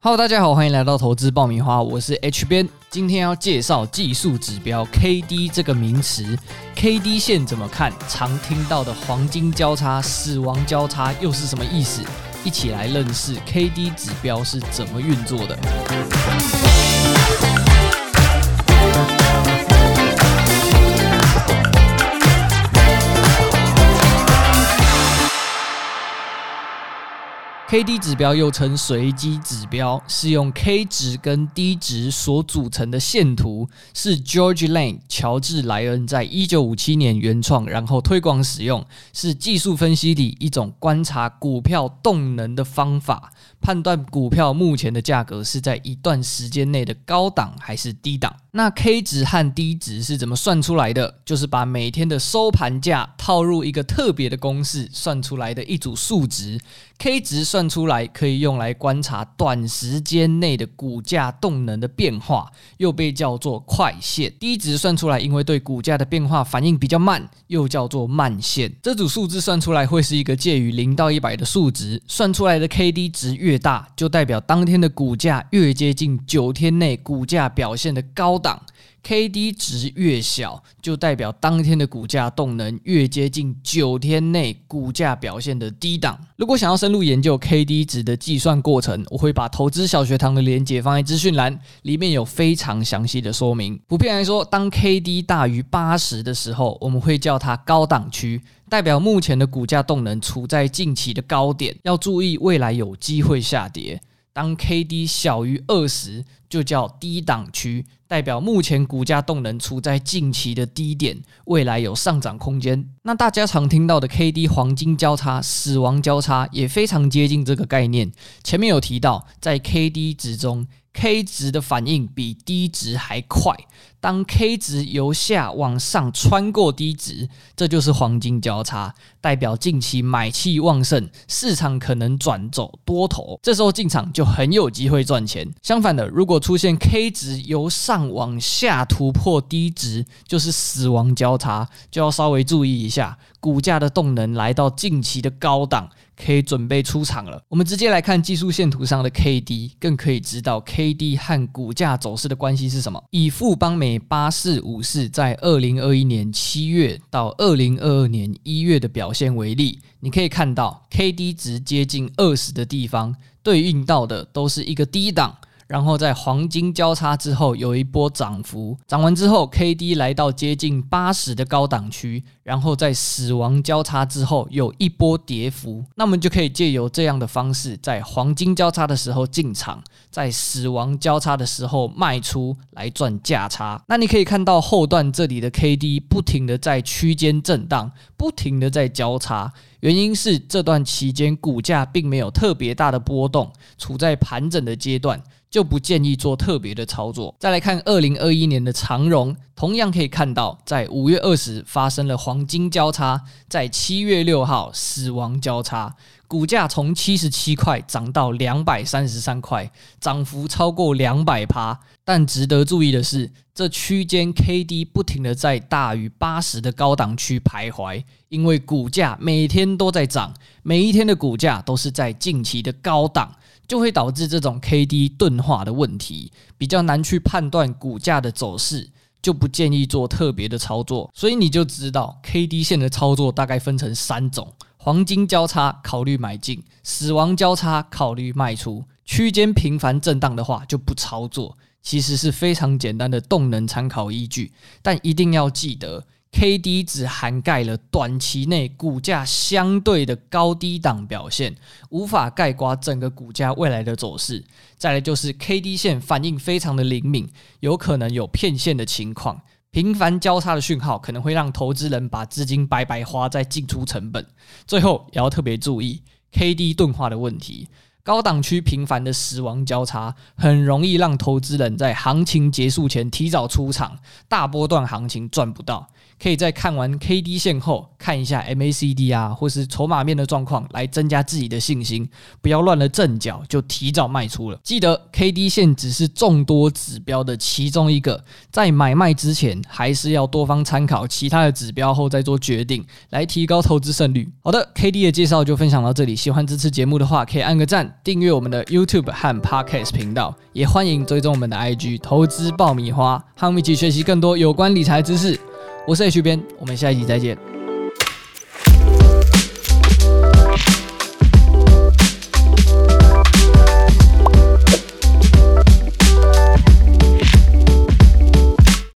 Hello，大家好，欢迎来到投资爆米花，我是 H 编，今天要介绍技术指标 KD 这个名词，KD 线怎么看？常听到的黄金交叉、死亡交叉又是什么意思？一起来认识 KD 指标是怎么运作的。K D 指标又称随机指标，是用 K 值跟 D 值所组成的线图，是 George Lane 乔治莱恩在一九五七年原创，然后推广使用，是技术分析里一种观察股票动能的方法。判断股票目前的价格是在一段时间内的高档还是低档。那 K 值和 D 值是怎么算出来的？就是把每天的收盘价套入一个特别的公式算出来的一组数值。K 值算出来可以用来观察短时间内的股价动能的变化，又被叫做快线。D 值算出来，因为对股价的变化反应比较慢，又叫做慢线。这组数字算出来会是一个介于零到一百的数值，算出来的 KD 值越大，就代表当天的股价越接近九天内股价表现的高档；KD 值越小，就代表当天的股价动能越接近九天内股价表现的低档。如果想要深入研究 KD 值的计算过程，我会把投资小学堂的连接放在资讯栏，里面有非常详细的说明。普遍来说，当 KD 大于八十的时候，我们会叫它高档区。代表目前的股价动能处在近期的高点，要注意未来有机会下跌。当 KD 小于二十，就叫低档区，代表目前股价动能处在近期的低点，未来有上涨空间。那大家常听到的 KD 黄金交叉、死亡交叉也非常接近这个概念。前面有提到，在 KD 值中。K 值的反应比 D 值还快。当 K 值由下往上穿过低值，这就是黄金交叉，代表近期买气旺盛，市场可能转走多头，这时候进场就很有机会赚钱。相反的，如果出现 K 值由上往下突破低值，就是死亡交叉，就要稍微注意一下，股价的动能来到近期的高档。可以准备出场了。我们直接来看技术线图上的 KD，更可以知道 KD 和股价走势的关系是什么。以富邦美以八四五四在二零二一年七月到二零二二年一月的表现为例，你可以看到 KD 值接近二十的地方，对应到的都是一个低档。然后在黄金交叉之后有一波涨幅，涨完之后 KD 来到接近八十的高档区，然后在死亡交叉之后有一波跌幅，那么就可以借由这样的方式，在黄金交叉的时候进场，在死亡交叉的时候卖出来赚价差。那你可以看到后段这里的 KD 不停的在区间震荡，不停的在交叉，原因是这段期间股价并没有特别大的波动，处在盘整的阶段。就不建议做特别的操作。再来看二零二一年的长荣，同样可以看到，在五月二十发生了黄金交叉，在七月六号死亡交叉，股价从七十七块涨到两百三十三块，涨幅超过两百趴。但值得注意的是，这区间 KD 不停的在大于八十的高档区徘徊，因为股价每天都在涨，每一天的股价都是在近期的高档。就会导致这种 KD 钝化的问题，比较难去判断股价的走势，就不建议做特别的操作。所以你就知道 KD 线的操作大概分成三种：黄金交叉考虑买进，死亡交叉考虑卖出，区间频繁震荡的话就不操作。其实是非常简单的动能参考依据，但一定要记得。KD 只涵盖了短期内股价相对的高低档表现，无法概括整个股价未来的走势。再来就是 KD 线反应非常的灵敏，有可能有骗线的情况，频繁交叉的讯号可能会让投资人把资金白白花在进出成本。最后也要特别注意 KD 钝化的问题。高档区频繁的死亡交叉，很容易让投资人在行情结束前提早出场，大波段行情赚不到。可以在看完 KD 线后，看一下 MACD 啊，或是筹码面的状况，来增加自己的信心，不要乱了阵脚就提早卖出了。记得 KD 线只是众多指标的其中一个，在买卖之前，还是要多方参考其他的指标后再做决定，来提高投资胜率。好的，KD 的介绍就分享到这里，喜欢这次节目的话，可以按个赞。订阅我们的 YouTube 和 Podcast 频道，也欢迎追踪我们的 IG 投资爆米花，和我们一起学习更多有关理财知识。我是 H 编，我们下一集再见。